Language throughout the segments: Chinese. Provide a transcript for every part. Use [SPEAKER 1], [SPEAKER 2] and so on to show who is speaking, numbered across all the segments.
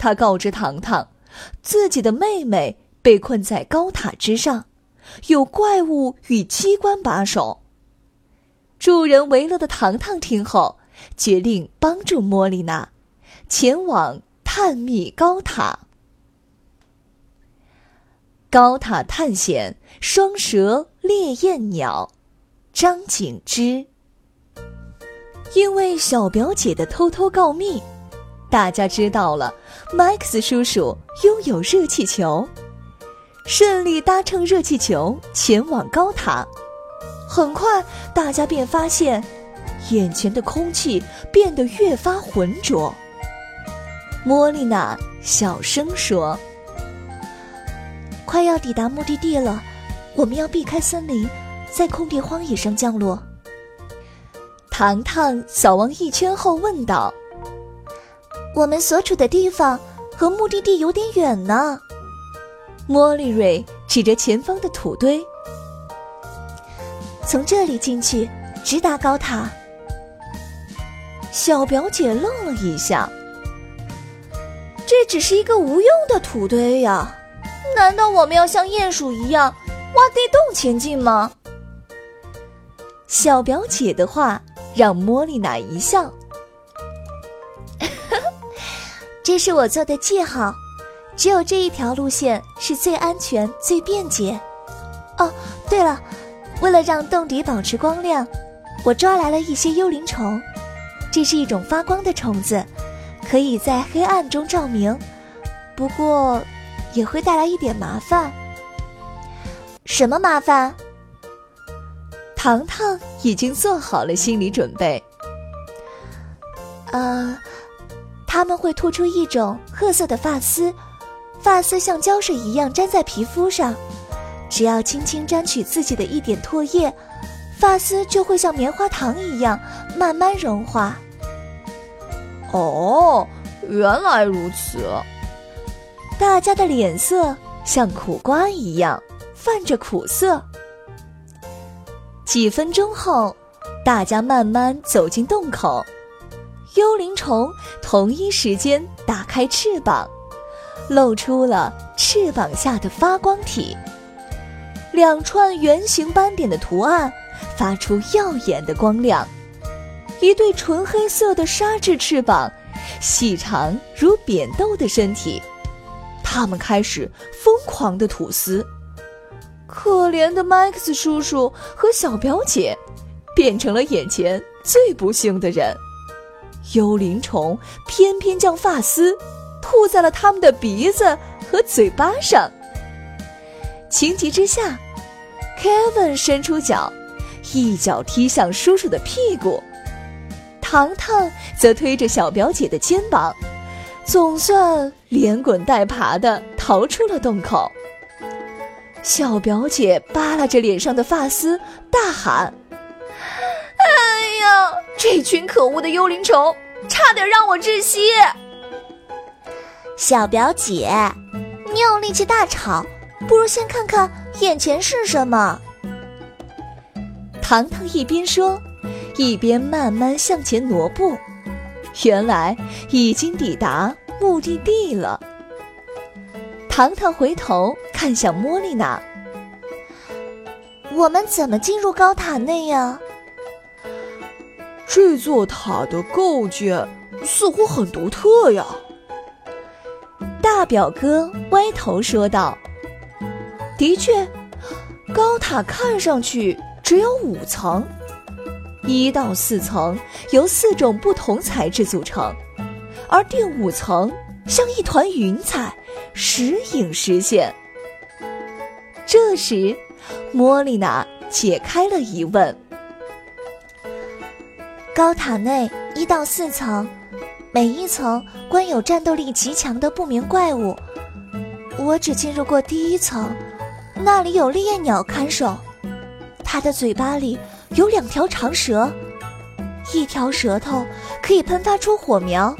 [SPEAKER 1] 他告知糖糖，自己的妹妹被困在高塔之上，有怪物与机关把守。助人为乐的糖糖听后，决定帮助莫莉娜，前往探秘高塔。高塔探险，双蛇猎焰鸟，张景之。因为小表姐的偷偷告密，大家知道了麦克斯叔叔拥有热气球，顺利搭乘热气球前往高塔。很快，大家便发现，眼前的空气变得越发浑浊。莫莉娜小声说。
[SPEAKER 2] 快要抵达目的地了，我们要避开森林，在空地荒野上降落。
[SPEAKER 1] 糖糖扫望一圈后问道：“
[SPEAKER 2] 我们所处的地方和目的地有点远呢。”
[SPEAKER 1] 莫莉瑞指着前方的土堆：“
[SPEAKER 2] 从这里进去，直达高塔。”
[SPEAKER 1] 小表姐愣了一下：“
[SPEAKER 2] 这只是一个无用的土堆呀。”难道我们要像鼹鼠一样挖地洞前进吗？
[SPEAKER 1] 小表姐的话让莫莉娜一笑。
[SPEAKER 2] 这是我做的记号，只有这一条路线是最安全、最便捷。哦，对了，为了让洞底保持光亮，我抓来了一些幽灵虫。这是一种发光的虫子，可以在黑暗中照明。不过。也会带来一点麻烦。什么麻烦？
[SPEAKER 1] 糖糖已经做好了心理准备。
[SPEAKER 2] 呃，他们会吐出一种褐色的发丝，发丝像胶水一样粘在皮肤上，只要轻轻沾取自己的一点唾液，发丝就会像棉花糖一样慢慢融化。
[SPEAKER 3] 哦，原来如此。
[SPEAKER 1] 大家的脸色像苦瓜一样泛着苦涩。几分钟后，大家慢慢走进洞口，幽灵虫同一时间打开翅膀，露出了翅膀下的发光体，两串圆形斑点的图案发出耀眼的光亮。一对纯黑色的纱质翅膀，细长如扁豆的身体。它们开始疯狂的吐丝，可怜的麦克斯叔叔和小表姐变成了眼前最不幸的人。幽灵虫偏偏将发丝吐在了他们的鼻子和嘴巴上。情急之下，Kevin 伸出脚，一脚踢向叔叔的屁股，糖糖则推着小表姐的肩膀。总算连滚带爬的逃出了洞口。小表姐扒拉着脸上的发丝，大喊：“
[SPEAKER 2] 呀，这群可恶的幽灵虫，差点让我窒息！”小表姐，你有力气大吵，不如先看看眼前是什么。
[SPEAKER 1] 糖糖一边说，一边慢慢向前挪步。原来已经抵达目的地了。糖糖回头看向莫莉娜：“
[SPEAKER 2] 我们怎么进入高塔内呀？”
[SPEAKER 3] 这座塔的构建似乎很独特呀。
[SPEAKER 1] 大表哥歪头说道：“的确，高塔看上去只有五层，一到四层由四种不同材质组成，而第五层像一团云彩，时隐时现。”这时，莫莉娜解开了疑问：
[SPEAKER 2] 高塔内一到四层，每一层关有战斗力极强的不明怪物。我只进入过第一层，那里有烈焰鸟看守，它的嘴巴里有两条长蛇，一条舌头可以喷发出火苗，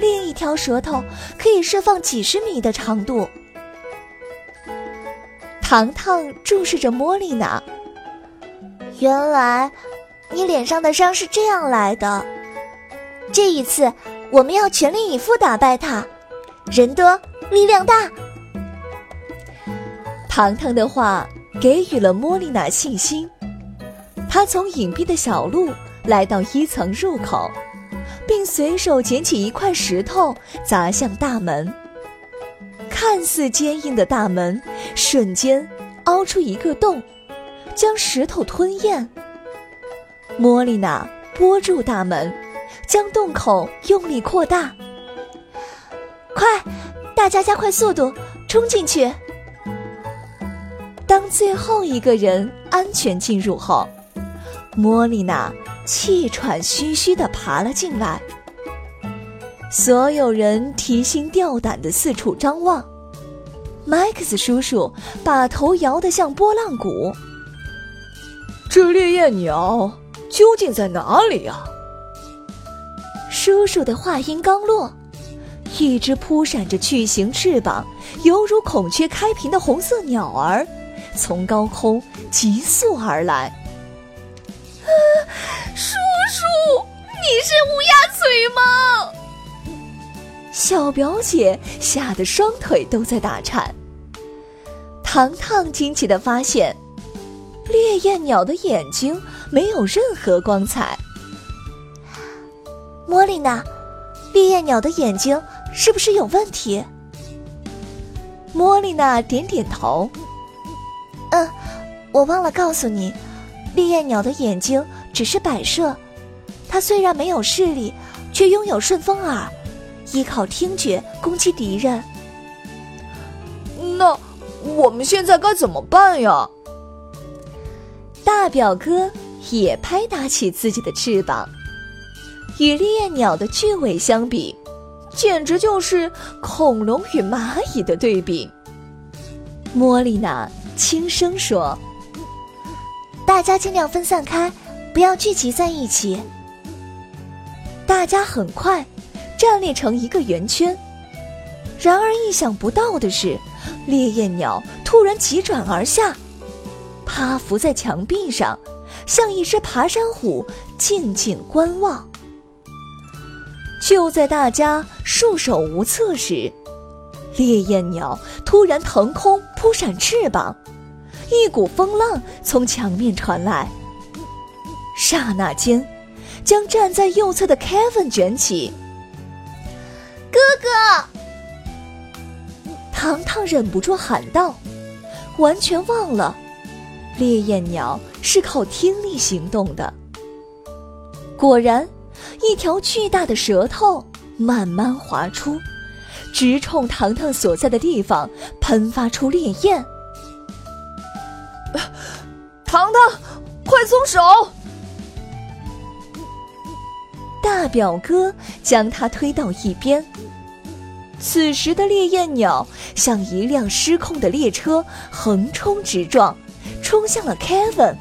[SPEAKER 2] 另一条舌头可以释放几十米的长度。
[SPEAKER 1] 糖糖注视着莫莉娜。
[SPEAKER 2] 原来，你脸上的伤是这样来的。这一次，我们要全力以赴打败他。人多力量大。
[SPEAKER 1] 糖糖的话给予了莫莉娜信心。她从隐蔽的小路来到一层入口，并随手捡起一块石头砸向大门。看似坚硬的大门瞬间凹出一个洞，将石头吞咽。莫莉娜拨住大门，将洞口用力扩大。
[SPEAKER 2] 快，大家加快速度，冲进去！
[SPEAKER 1] 当最后一个人安全进入后，莫莉娜气喘吁吁地爬了进来。所有人提心吊胆的四处张望。麦克斯叔叔把头摇得像拨浪鼓。
[SPEAKER 3] 这烈焰鸟究竟在哪里呀？
[SPEAKER 1] 叔叔的话音刚落，一只扑闪着巨型翅膀、犹如孔雀开屏的红色鸟儿从高空急速而来。
[SPEAKER 3] 啊，叔叔，你是乌鸦嘴吗？
[SPEAKER 1] 小表姐吓得双腿都在打颤。糖糖惊奇的发现，烈焰鸟的眼睛没有任何光彩。
[SPEAKER 2] 莫莉娜，烈焰鸟的眼睛是不是有问题？
[SPEAKER 1] 莫莉娜点点头。
[SPEAKER 2] 嗯，我忘了告诉你，烈焰鸟的眼睛只是摆设，它虽然没有视力，却拥有顺风耳。依靠听觉攻击敌人。
[SPEAKER 3] 那我们现在该怎么办呀？
[SPEAKER 1] 大表哥也拍打起自己的翅膀，与烈焰鸟的巨尾相比，简直就是恐龙与蚂蚁的对比。莫莉娜轻声说：“
[SPEAKER 2] 大家尽量分散开，不要聚集在一起。”
[SPEAKER 1] 大家很快。站立成一个圆圈，然而意想不到的是，烈焰鸟突然急转而下，趴伏在墙壁上，像一只爬山虎，静静观望。就在大家束手无策时，烈焰鸟突然腾空扑闪翅膀，一股风浪从墙面传来，刹那间，将站在右侧的 Kevin 卷起。
[SPEAKER 2] 哥哥，
[SPEAKER 1] 糖糖忍不住喊道，完全忘了，烈焰鸟是靠听力行动的。果然，一条巨大的舌头慢慢滑出，直冲糖糖所在的地方喷发出烈焰。
[SPEAKER 3] 糖糖，快松手！
[SPEAKER 1] 大表哥将他推到一边。此时的烈焰鸟像一辆失控的列车，横冲直撞，冲向了 Kevin。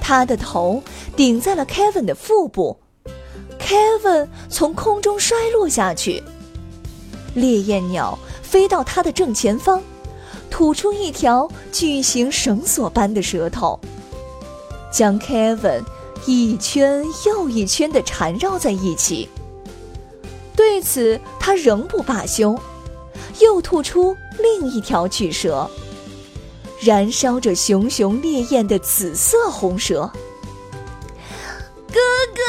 [SPEAKER 1] 他的头顶在了 Kevin 的腹部，Kevin 从空中摔落下去。烈焰鸟飞到他的正前方，吐出一条巨型绳索般的舌头，将 Kevin 一圈又一圈地缠绕在一起。对此，他仍不罢休，又吐出另一条巨蛇，燃烧着熊熊烈焰的紫色红蛇。
[SPEAKER 2] 哥哥，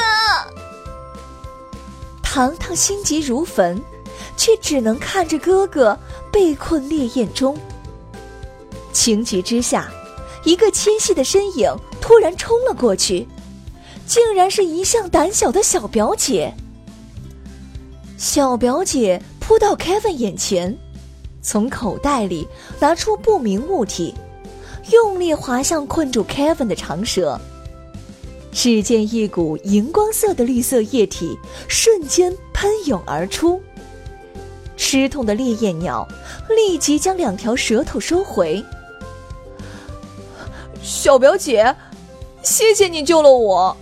[SPEAKER 1] 糖糖心急如焚，却只能看着哥哥被困烈焰中。情急之下，一个纤细的身影突然冲了过去，竟然是一向胆小的小表姐。小表姐扑到 Kevin 眼前，从口袋里拿出不明物体，用力划向困住 Kevin 的长蛇。只见一股荧光色的绿色液体瞬间喷涌而出。吃痛的烈焰鸟立即将两条舌头收回。
[SPEAKER 3] 小表姐，谢谢你救了我。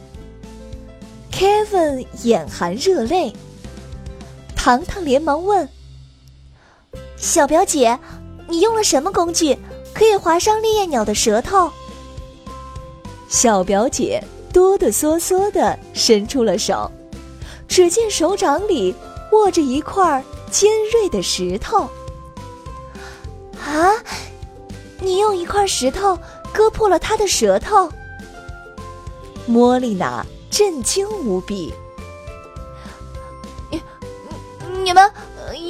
[SPEAKER 1] Kevin 眼含热泪。糖糖连忙问：“
[SPEAKER 2] 小表姐，你用了什么工具，可以划伤烈焰鸟的舌头？”
[SPEAKER 1] 小表姐。哆哆嗦嗦的伸出了手，只见手掌里握着一块尖锐的石头。
[SPEAKER 2] 啊！你用一块石头割破了他的舌头？
[SPEAKER 1] 莫莉娜震惊无比。
[SPEAKER 3] 你、你们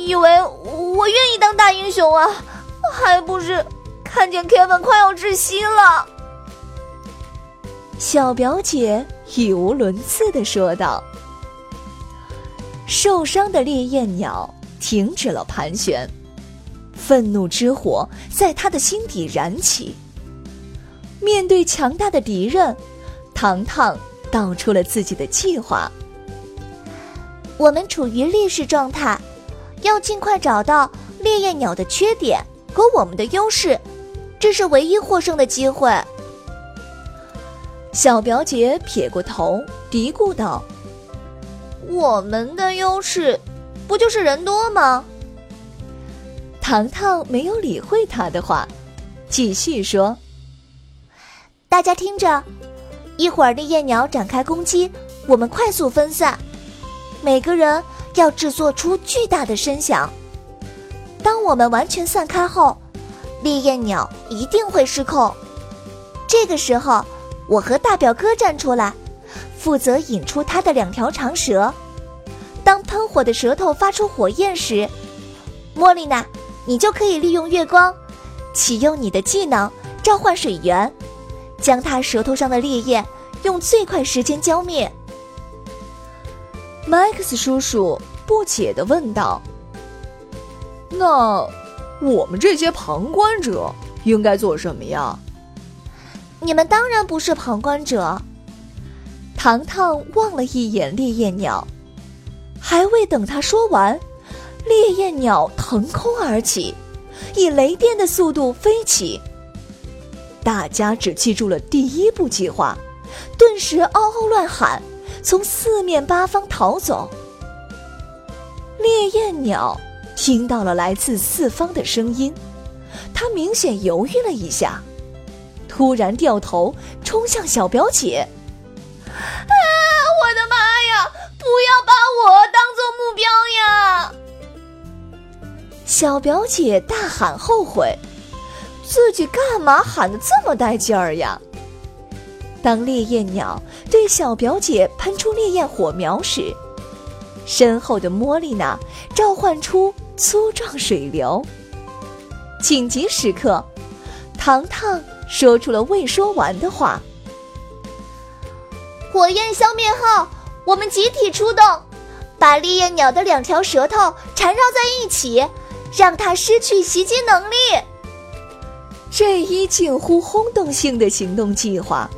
[SPEAKER 3] 以为我愿意当大英雄啊？还不是看见 Kevin 快要窒息了。
[SPEAKER 1] 小表姐语无伦次的说道：“受伤的烈焰鸟停止了盘旋，愤怒之火在他的心底燃起。面对强大的敌人，糖糖道出了自己的计划：
[SPEAKER 2] 我们处于劣势状态，要尽快找到烈焰鸟的缺点和我们的优势，这是唯一获胜的机会。”
[SPEAKER 1] 小表姐撇过头，嘀咕道：“
[SPEAKER 3] 我们的优势，不就是人多吗？”
[SPEAKER 1] 糖糖没有理会他的话，继续说：“
[SPEAKER 2] 大家听着，一会儿烈焰鸟展开攻击，我们快速分散，每个人要制作出巨大的声响。当我们完全散开后，烈焰鸟一定会失控。这个时候。”我和大表哥站出来，负责引出它的两条长蛇。当喷火的舌头发出火焰时，莫莉娜，你就可以利用月光，启用你的技能召唤水源，将它舌头上的烈焰用最快时间浇灭。
[SPEAKER 1] 麦克斯叔叔不解地问道：“
[SPEAKER 3] 那我们这些旁观者应该做什么呀？”
[SPEAKER 2] 你们当然不是旁观者。
[SPEAKER 1] 糖糖望了一眼烈焰鸟，还未等他说完，烈焰鸟腾空而起，以雷电的速度飞起。大家只记住了第一步计划，顿时嗷嗷乱喊，从四面八方逃走。烈焰鸟听到了来自四方的声音，它明显犹豫了一下。突然掉头冲向小表姐，
[SPEAKER 3] 啊！我的妈呀！不要把我当做目标呀！
[SPEAKER 1] 小表姐大喊后悔，自己干嘛喊的这么带劲儿呀？当烈焰鸟对小表姐喷出烈焰火苗时，身后的莫莉娜召唤出粗壮水流。紧急时刻，糖糖。说出了未说完的话。
[SPEAKER 2] 火焰消灭后，我们集体出动，把烈焰鸟的两条舌头缠绕在一起，让它失去袭击能力。
[SPEAKER 1] 这一近乎轰动性的行动计划，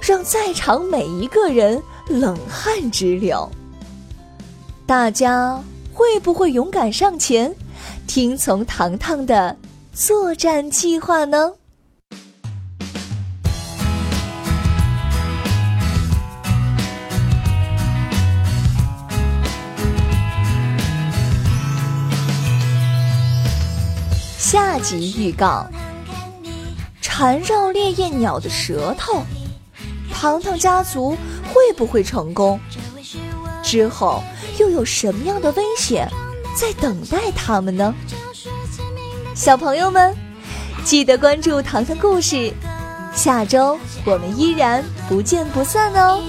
[SPEAKER 1] 让在场每一个人冷汗直流。大家会不会勇敢上前，听从糖糖的作战计划呢？下集预告：缠绕烈焰鸟的舌头，糖糖家族会不会成功？之后又有什么样的危险在等待他们呢？小朋友们，记得关注糖糖故事，下周我们依然不见不散哦！